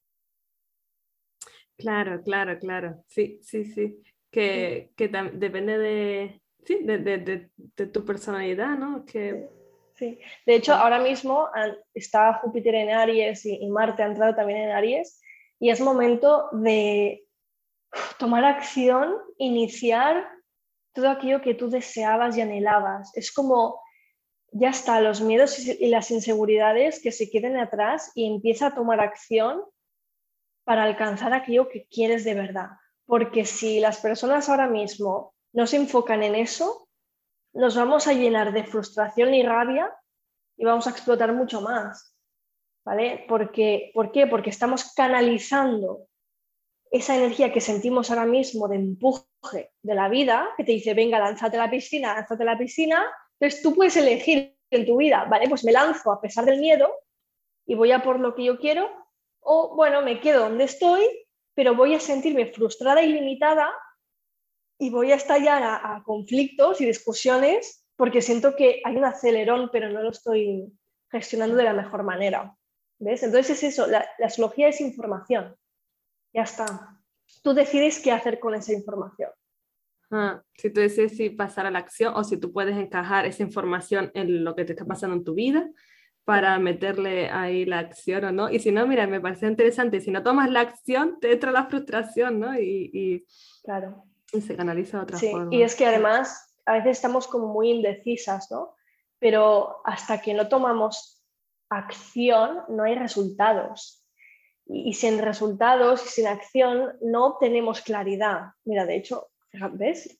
Claro, claro, claro. Sí, sí, sí. Que, que depende de, sí, de, de, de, tu personalidad, ¿no? Que... Sí. De hecho, ahora mismo está Júpiter en Aries y, y Marte ha entrado también en Aries y es momento de tomar acción, iniciar todo aquello que tú deseabas y anhelabas. Es como ya está, los miedos y las inseguridades que se queden atrás y empieza a tomar acción para alcanzar aquello que quieres de verdad. Porque si las personas ahora mismo no se enfocan en eso, nos vamos a llenar de frustración y rabia y vamos a explotar mucho más. ¿Vale? Porque, ¿Por qué? Porque estamos canalizando esa energía que sentimos ahora mismo de empuje de la vida, que te dice, venga, lánzate a la piscina, lánzate a la piscina, entonces tú puedes elegir en tu vida, vale, pues me lanzo a pesar del miedo y voy a por lo que yo quiero, o bueno, me quedo donde estoy, pero voy a sentirme frustrada y limitada y voy a estallar a, conflictos y discusiones porque siento que hay un acelerón, pero no lo estoy gestionando de la mejor manera. ¿Ves? Entonces es eso, la, la astrología es información. Ya está. Tú decides qué hacer con esa información. Ah, si tú decides si pasar a la acción o si tú puedes encajar esa información en lo que te está pasando en tu vida para meterle ahí la acción o no. Y si no, mira, me parece interesante, si no tomas la acción, te entra la frustración, ¿no? Y, claro. Y se canaliza de otra sí, forma. Y es que además a veces estamos como muy indecisas, ¿no? Pero hasta que no tomamos acción, no hay resultados. Y, y sin resultados y sin acción no obtenemos claridad. Mira, de hecho, ¿ves?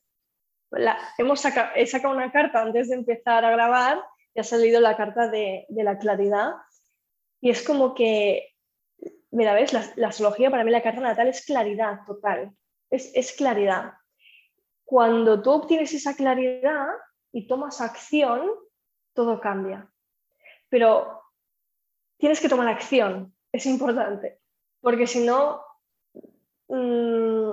hemos he sacado una carta antes de empezar a grabar y ha salido la carta de, la claridad. Y es como que, mira, ¿ves? La, astrología para mí, la carta natal es claridad total. Es, es claridad. Cuando tú obtienes esa claridad y tomas acción, todo cambia. Pero tienes que tomar acción, es importante, porque si no, mmm,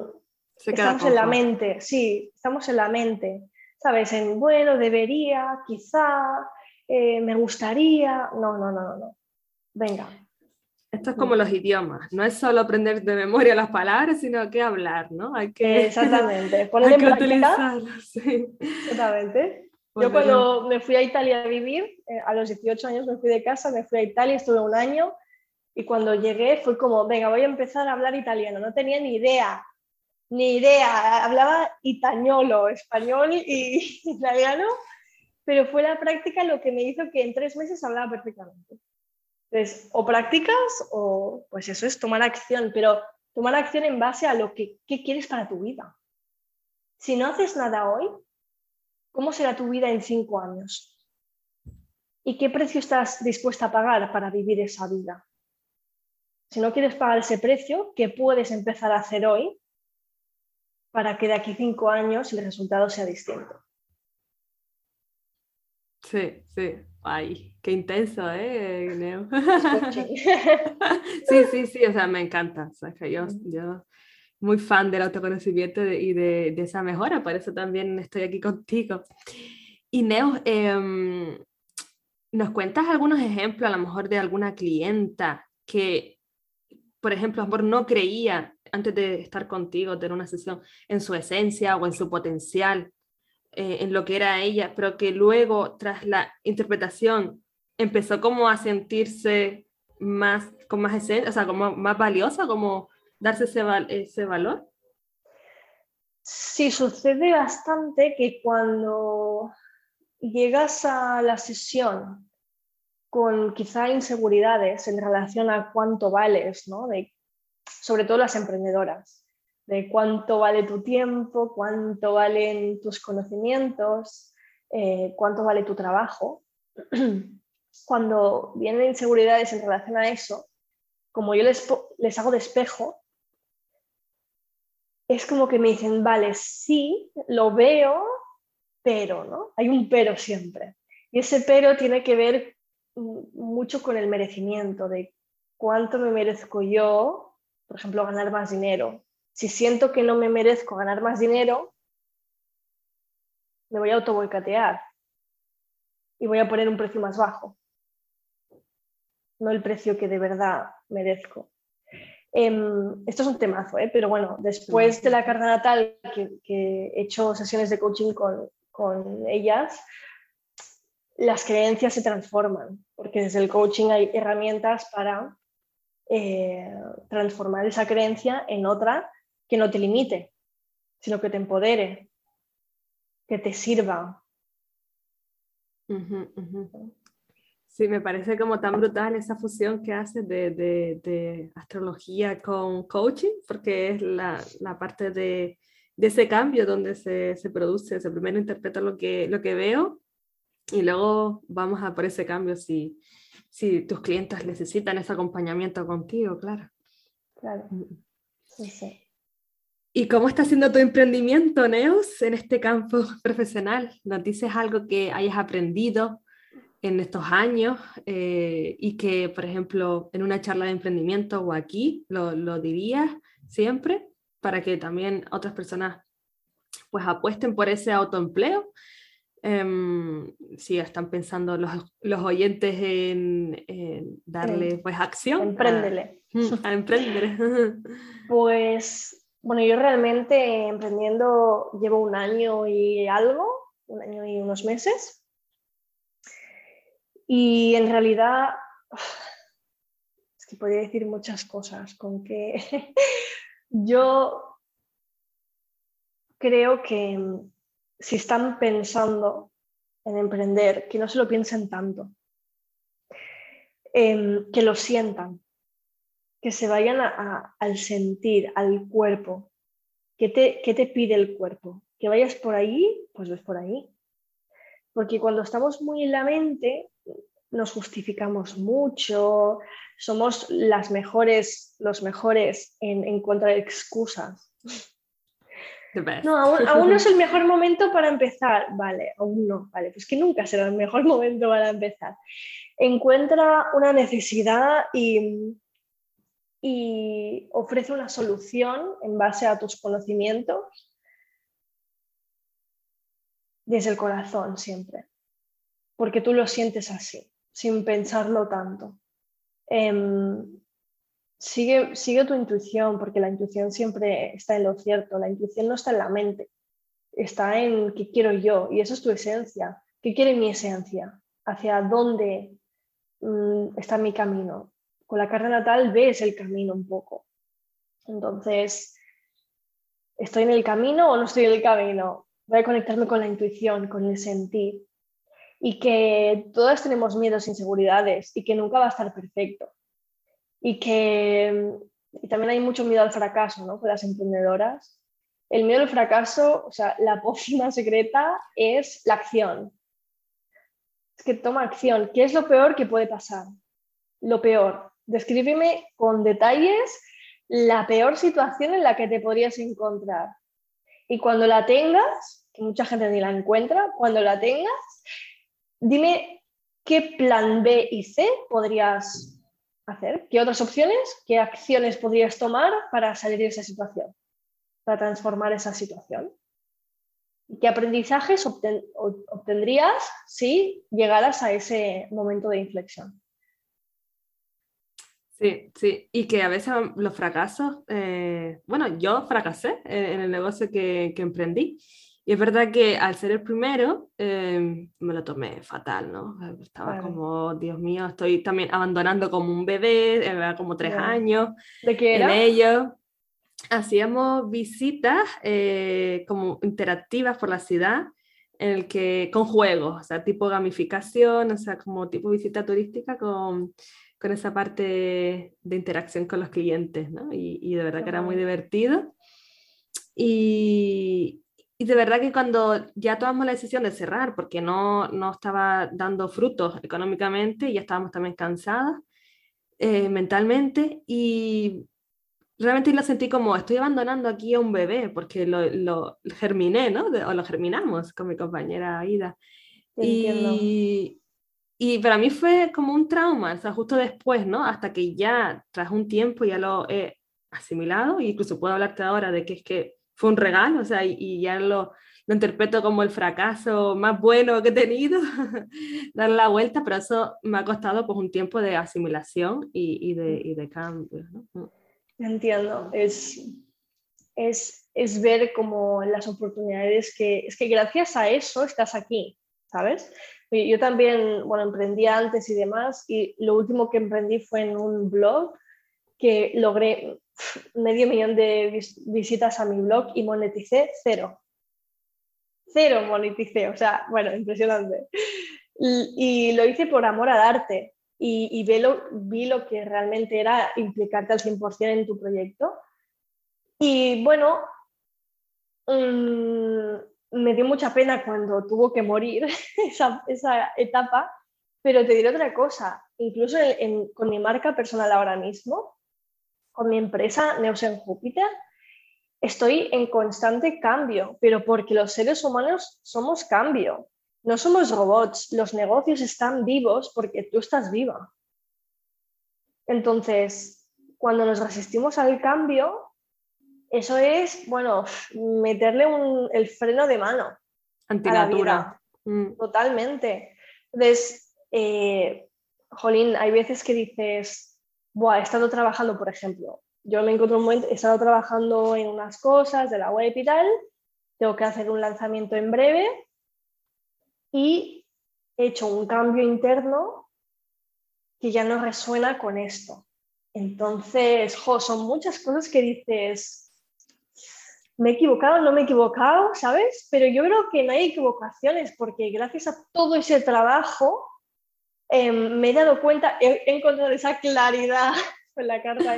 estamos en la mente, sí, estamos en la mente, ¿sabes? En, bueno, debería, quizá, eh, me gustaría, no, no, no, no, venga. Esto es como los idiomas, no es solo aprender de memoria las palabras, sino que hablar, ¿no? Hay que, Exactamente, [laughs] poner en práctica. Sí. Exactamente. Yo cuando me fui a Italia a vivir, eh, a los 18 años me fui de casa, me fui a Italia, estuve un año y cuando llegué fue como, venga, voy a empezar a hablar italiano. No tenía ni idea, ni idea, hablaba itañolo, español y [laughs] italiano, pero fue la práctica lo que me hizo que en tres meses hablaba perfectamente. Entonces, o practicas o pues eso es tomar acción, pero tomar acción en base a lo que quieres para tu vida. Si no haces nada hoy, ¿cómo será tu vida en cinco años? ¿Y qué precio estás dispuesta a pagar para vivir esa vida? Si no quieres pagar ese precio, ¿qué puedes empezar a hacer hoy para que de aquí cinco años el resultado sea distinto. Sí, sí, Ay, qué intenso, ¿eh, [laughs] Neo? [laughs] sí, sí, sí, o sea, me encanta. O sea, que yo, yo muy fan del autoconocimiento y de, de, esa mejora, por eso también estoy aquí contigo. Y Neo, em, ¿nos cuentas algunos ejemplos a lo mejor de alguna clienta que, por ejemplo, amor no creía antes de estar contigo, tener una sesión en su esencia o en su potencial? Eh, en lo que era ella, pero que luego, tras la interpretación, empezó como a sentirse más, con más esencia, o sea, como más valiosa, como darse ese, valor? Sí, sucede bastante que cuando llegas a la sesión con quizá inseguridades en relación a cuánto vales, ¿no? sobre todo las emprendedoras, de cuánto vale tu tiempo, cuánto valen tus conocimientos, eh, cuánto vale tu trabajo. [clears throat] Cuando vienen inseguridades en relación a eso, como yo les, les hago de espejo, es como que me dicen, vale, sí, lo veo, pero, ¿no? Hay un pero siempre. Y ese pero tiene que ver mucho con el merecimiento, de cuánto me merezco yo, por ejemplo, ganar más dinero, si siento que no me merezco ganar más dinero, me voy a autoboicatear y voy a poner un precio más bajo, no el precio que de verdad merezco. Em, esto es un temazo, ¿eh? pero bueno, después de la carga natal, que, he hecho sesiones de coaching con, con ellas, las creencias se transforman, porque desde el coaching hay herramientas para eh, transformar esa creencia en otra que no te limite, sino que te empodere, que te sirva. Sí, me parece como tan brutal esa fusión que haces de, de, astrología con coaching, porque es la, la parte de, de, ese cambio donde se, se produce. O primero interpreto lo que, lo que veo y luego vamos a por ese cambio si, si tus clientes necesitan ese acompañamiento contigo, claro. Claro. Mm. Sí, sí. ¿Y cómo está siendo tu emprendimiento, Neus, en este campo [laughs] profesional? ¿Nos dices algo que hayas aprendido en estos años eh, y que, por ejemplo, en una charla de emprendimiento o aquí lo, lo dirías siempre para que también otras personas pues apuesten por ese autoempleo? Um, si están pensando los, los oyentes en, darle pues acción. Empréndele. A, [laughs] a emprender. [laughs] Pues bueno, yo realmente emprendiendo llevo un año y algo, un año y unos meses. Y en realidad, es que podría decir muchas cosas, con que [laughs] yo creo que si están pensando en emprender, que no se lo piensen tanto, em, que lo sientan, que se vayan al sentir, al cuerpo. ¿Qué te, ¿Qué te pide el cuerpo? Que vayas por ahí, pues ves por ahí. Porque cuando estamos muy en la mente, nos justificamos mucho, somos las mejores, los mejores en encontrar excusas. No, aún, [laughs] aún, no es el mejor momento para empezar. Vale, aún no. Vale, pues que nunca será el mejor [laughs] momento para empezar. Encuentra una necesidad y, y ofrece una solución en base a tus conocimientos desde el corazón siempre, porque tú lo sientes así, sin pensarlo tanto. Em, sigue, sigue tu intuición, porque la intuición siempre está en lo cierto, la intuición no está en la mente, está en qué quiero yo, y eso es tu esencia, qué quiere mi esencia, hacia dónde mm, está mi camino, con la carta natal ves el camino un poco. Entonces, ¿estoy en el camino o no estoy en el camino? Voy a conectarme con la intuición, con el sentir. Y que todas tenemos miedos, inseguridades y que nunca va a estar perfecto. Y que también hay mucho miedo al fracaso, ¿no? Con las emprendedoras. El miedo al fracaso, o sea, la [laughs] pócima secreta es la acción. Es que toma acción. ¿Qué es lo peor que puede pasar? Lo peor, Descríbeme con detalles la peor situación en la que te podrías encontrar. Y cuando la tengas, que mucha gente ni la encuentra, cuando la tengas, dime ¿qué plan B y C podrías hacer? ¿Qué otras opciones, qué acciones podrías tomar para salir de esa situación, para transformar esa situación? ¿Qué aprendizajes obtendrías si llegaras a ese momento de inflexión? Sí, sí, y que a veces los fracasos, eh, bueno, yo fracasé en, el negocio que, que, emprendí. Y es verdad que al ser el primero, eh, me lo tomé fatal, ¿no? Estaba como, Dios mío, estoy también abandonando como un bebé, era como tres años. ¿De qué era? En ello hacíamos visitas eh, como interactivas por la ciudad, en el que, con juegos, o sea, tipo gamificación, o sea, como tipo visita turística con, con esa parte de interacción con los clientes, ¿no? Y, y de verdad que era muy divertido. Y, y, de verdad que cuando ya tomamos la decisión de cerrar, porque no, no estaba dando frutos económicamente, ya estábamos también cansadas eh, mentalmente, y realmente lo sentí como, estoy abandonando aquí a un bebé, porque lo, lo germiné, ¿no? o lo germinamos con mi compañera Aida. Y, y, para mí fue como un trauma, o sea, justo después, ¿no? Hasta que ya, tras un tiempo, ya lo he asimilado, e incluso puedo hablarte ahora de que es que fue un regalo, o sea, y, y ya lo, lo interpreto como el fracaso más bueno que he tenido, [laughs] dar la vuelta, pero eso me ha costado pues un tiempo de asimilación y, y de, y de cambio. ¿no? Mm. Entiendo, es, es, es ver como las oportunidades que, es que gracias a eso estás aquí, ¿sabes? Yo también, bueno, emprendí antes y demás, y lo último que emprendí fue en un blog que logré medio millón de visitas a mi blog y moneticé cero. Cero moneticé, o sea, bueno, impresionante. Y, y lo hice por amor al arte, y, vi, lo, vi lo que realmente era implicarte al 100% en tu proyecto. Y bueno, mm, me dio mucha pena cuando tuvo que morir [laughs] esa, etapa, pero te diré otra cosa, incluso con mi marca personal ahora mismo, con mi empresa Neosen Júpiter, estoy en constante cambio, pero porque los seres humanos somos cambio. No somos robots, los negocios están vivos porque tú estás viva. Entonces, cuando nos resistimos al cambio, eso es, bueno, meterle el freno de mano. Antinatura. Mm. Totalmente. Entonces, eh, Jolín, hay veces que dices, Buah, he estado trabajando, por ejemplo, yo me encuentro un momento, he estado trabajando en unas cosas de la web y tal, tengo que hacer un lanzamiento en breve y he hecho un cambio interno que ya no resuena con esto. Entonces, jo, son muchas cosas que dices, me he equivocado, no me he equivocado, ¿sabes? Pero yo creo que no hay equivocaciones porque gracias a todo ese trabajo em, me he dado cuenta, he, encontrado esa claridad [laughs] con la carta,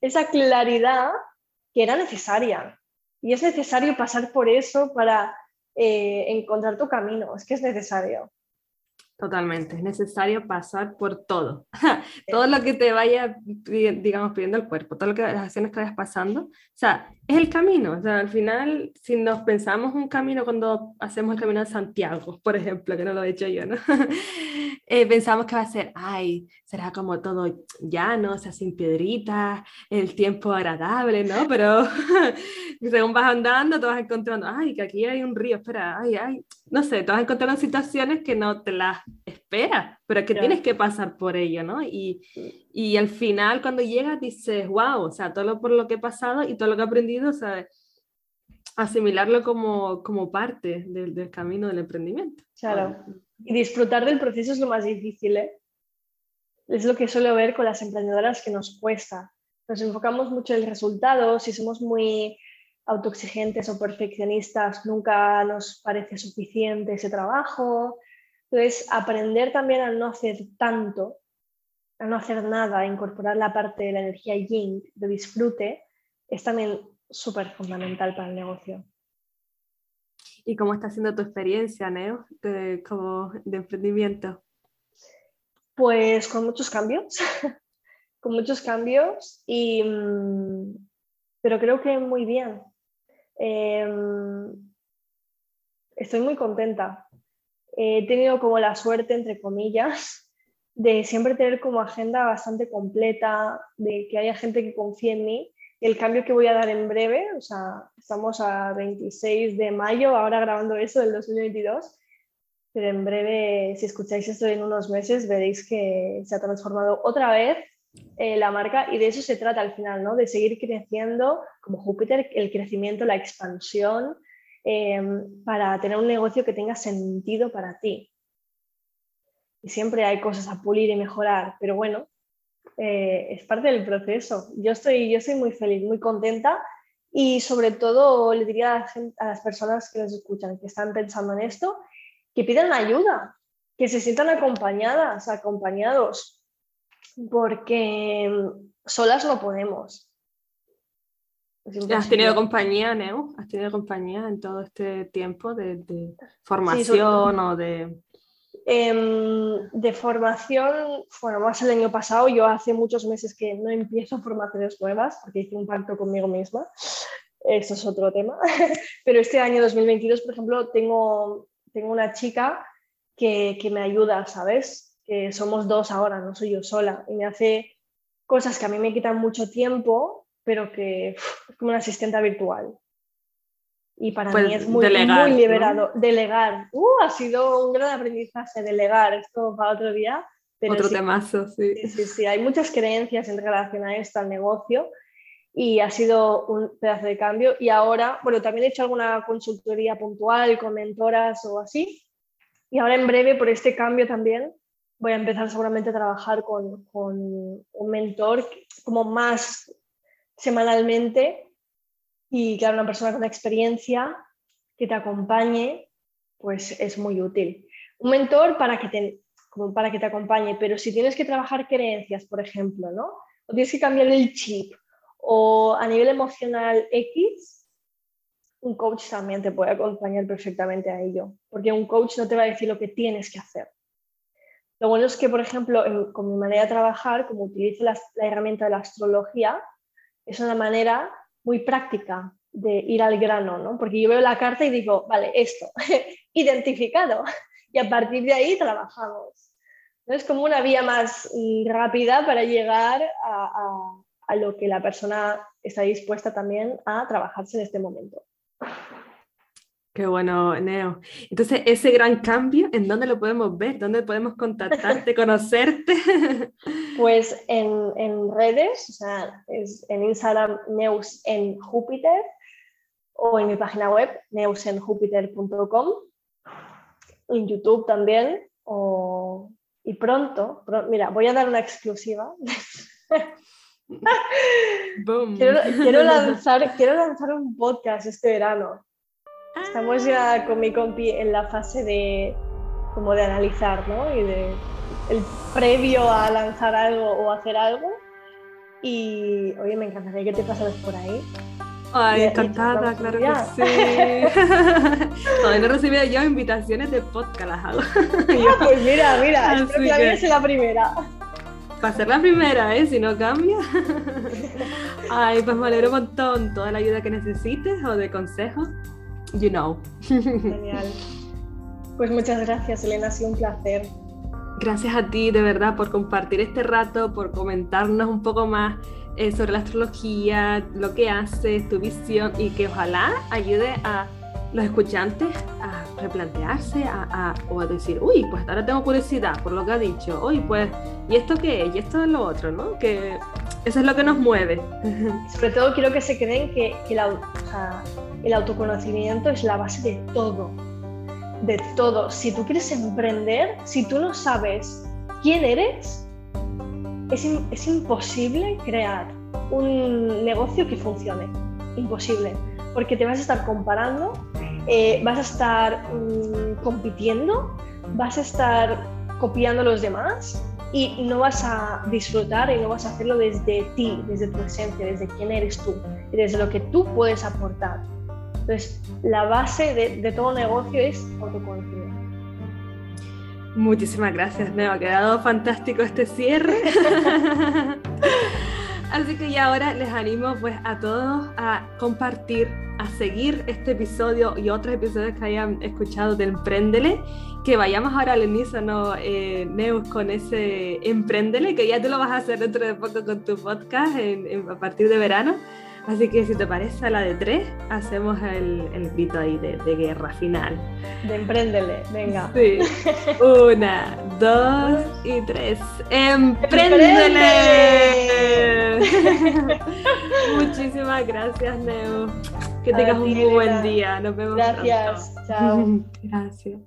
esa claridad que era necesaria. Y es necesario pasar por eso para eh, encontrar tu camino, es que es necesario. Totalmente, es necesario pasar por todo, [laughs] todo lo que te vaya, digamos, pidiendo el cuerpo, todo lo que las acciones que vayas pasando, o sea, es el camino, o sea, al final, si nos pensamos un camino cuando hacemos el camino de Santiago, [laughs] por ejemplo, que no lo he hecho yo, ¿no? [laughs] Eh, pensamos que va a ser, ay, será como todo llano, o sea, sin piedritas, el tiempo agradable, ¿no? [laughs] Pero según vas andando, te vas encontrando, ay, que aquí hay un río, espera, ay, ay, no sé, te vas encontrando situaciones que no te las esperas, pero que tienes que pasar por ello, ¿no? Y, y al final, cuando llegas, dices, wow, o sea, todo lo por lo que he pasado y todo lo que he aprendido, ¿sabes? asimilarlo como, como parte del, del, camino del emprendimiento. Claro. Y disfrutar del proceso es lo más difícil, ¿eh? Es lo que suelo ver con las emprendedoras que nos cuesta. Nos enfocamos mucho en el resultado, si somos muy autoexigentes o perfeccionistas, nunca nos parece suficiente ese trabajo. Entonces, aprender también a no hacer tanto, a no hacer nada, a incorporar la parte de la energía yin, de disfrute, es también súper fundamental para el negocio. ¿Y cómo está siendo tu experiencia, Neo, de, como de emprendimiento? Pues con muchos cambios, [laughs] con muchos cambios, y, mm, pero creo que muy bien. Em, estoy muy contenta. He tenido como la suerte, entre comillas, de siempre tener como agenda bastante completa, de que haya gente que confíe en mí. El cambio que voy a dar en breve, o sea, estamos a 26 de mayo, ahora grabando eso del 2022, pero en breve, si escucháis esto en unos meses, veréis que se ha transformado otra vez eh, la marca y de eso se trata al final, ¿no? De seguir creciendo como Júpiter, el crecimiento, la expansión, em, para tener un negocio que tenga sentido para ti. Y siempre hay cosas a pulir y mejorar, pero bueno, eh, es parte del proceso. Yo estoy, yo estoy muy feliz, muy contenta y sobre todo le diría a, a las personas que nos escuchan, que están pensando en esto, que pidan ayuda, que se sientan acompañadas, acompañados, porque solas no podemos. ¿Has tenido compañía, Neu? ¿Has tenido compañía en todo este tiempo de, formación o de...? Em, de formación, bueno, más el año pasado, yo hace muchos meses que no empiezo formaciones nuevas porque hice un pacto conmigo misma, eso es otro tema, [laughs] pero este año 2022, por ejemplo, tengo tengo una chica que, me ayuda, ¿sabes? Que somos dos ahora, no soy yo sola, y me hace cosas que a mí me quitan mucho tiempo, pero que es como una asistente virtual. Y para pues mí es muy, muy liberado. Delegar. Uh, ha sido un gran aprendizaje, delegar. Esto para otro día. Otro temazo, sí. sí. Sí, sí, Hay muchas creencias en relación a esto, al negocio, y ha sido un pedazo de cambio. Y ahora, bueno, también he hecho alguna consultoría puntual con mentoras o así. Y ahora en breve, por este cambio también, voy a empezar seguramente a trabajar con, con un mentor como más semanalmente y claro, una persona con experiencia que te acompañe, pues es muy útil. Un mentor para que te, como para que te acompañe, pero si tienes que trabajar creencias, por ejemplo, ¿no? O tienes que cambiar el chip o a nivel emocional X, un coach también te puede acompañar perfectamente a ello, porque un coach no te va a decir lo que tienes que hacer. Lo bueno es que, por ejemplo, con mi manera de trabajar, como utilizo la, herramienta de la astrología, es una manera muy práctica de ir al grano, ¿no? Porque yo veo la carta y digo, vale, esto, [laughs] identificado, y a partir de ahí trabajamos. Es como una vía más mm, rápida para llegar a, a lo que la persona está dispuesta también a trabajarse en este momento. Qué bueno, Neo. Entonces, ese gran cambio, ¿en dónde lo podemos ver? ¿Dónde podemos contactarte, conocerte? [laughs] Pues en, en redes, o sea, es en Instagram Neus en Júpiter o en mi página web neusenjupiter.com, en YouTube también, o, y pronto, mira, voy a dar una exclusiva. [laughs] Quiero, [laughs] lanzar, quiero lanzar un podcast este verano. Estamos ya con mi compi en la fase de como de analizar, ¿no? Y de el previo a lanzar algo o hacer algo. Y oye, me encantaría que te pasaras por ahí. Ay, encantada, claro que sí. [laughs] Todavía no he recibido yo invitaciones de podcast, las hago. Ah, [laughs] pues mira, mira, espero que la mía sea la primera para ser la primera, ¿eh? Si no cambia. [laughs] Ay, pues me alegro un montón. Toda la ayuda que necesites o de consejo, you know. Genial. Pues muchas gracias, Elena. Ha sido un placer. Gracias a ti, de verdad, por compartir este rato, por comentarnos un poco más eh, sobre la astrología, lo que haces, tu visión y que ojalá ayude a los escuchantes a replantearse a, o a decir, uy, pues ahora tengo curiosidad por lo que ha dicho, uy, pues, ¿y esto qué es? Y esto es lo otro, ¿no? Que eso es lo que nos mueve. Sobre todo quiero que se creen que, el autoconocimiento es la base de todo, de todo. Si tú quieres emprender, si tú no sabes quién eres, es, es imposible crear un negocio que funcione. Imposible porque te vas a estar comparando, eh, vas a estar mm, compitiendo, vas a estar copiando a los demás y no vas a disfrutar y no vas a hacerlo desde ti, desde tu esencia, desde quién eres tú y desde lo que tú puedes aportar. Entonces, la base de, de todo negocio es autoconocimiento. Muchísimas gracias, me ha quedado fantástico este cierre. [laughs] Así que ya ahora les animo pues a todos a compartir, a seguir este episodio y otros episodios que hayan escuchado de Emprendele, que vayamos ahora al unísono, eh, Neus, con ese Emprendele, que ya tú lo vas a hacer dentro de poco con tu podcast a partir de verano. Así que si te parece a la de tres, hacemos el, el grito ahí de, de, guerra final. De empréndele, venga. Sí. [laughs] Una, dos y tres. ¡Empréndele! Muchísimas gracias, Neo. Que tengas un muy buen día. Nos vemos. Gracias. Chao. [laughs] Gracias.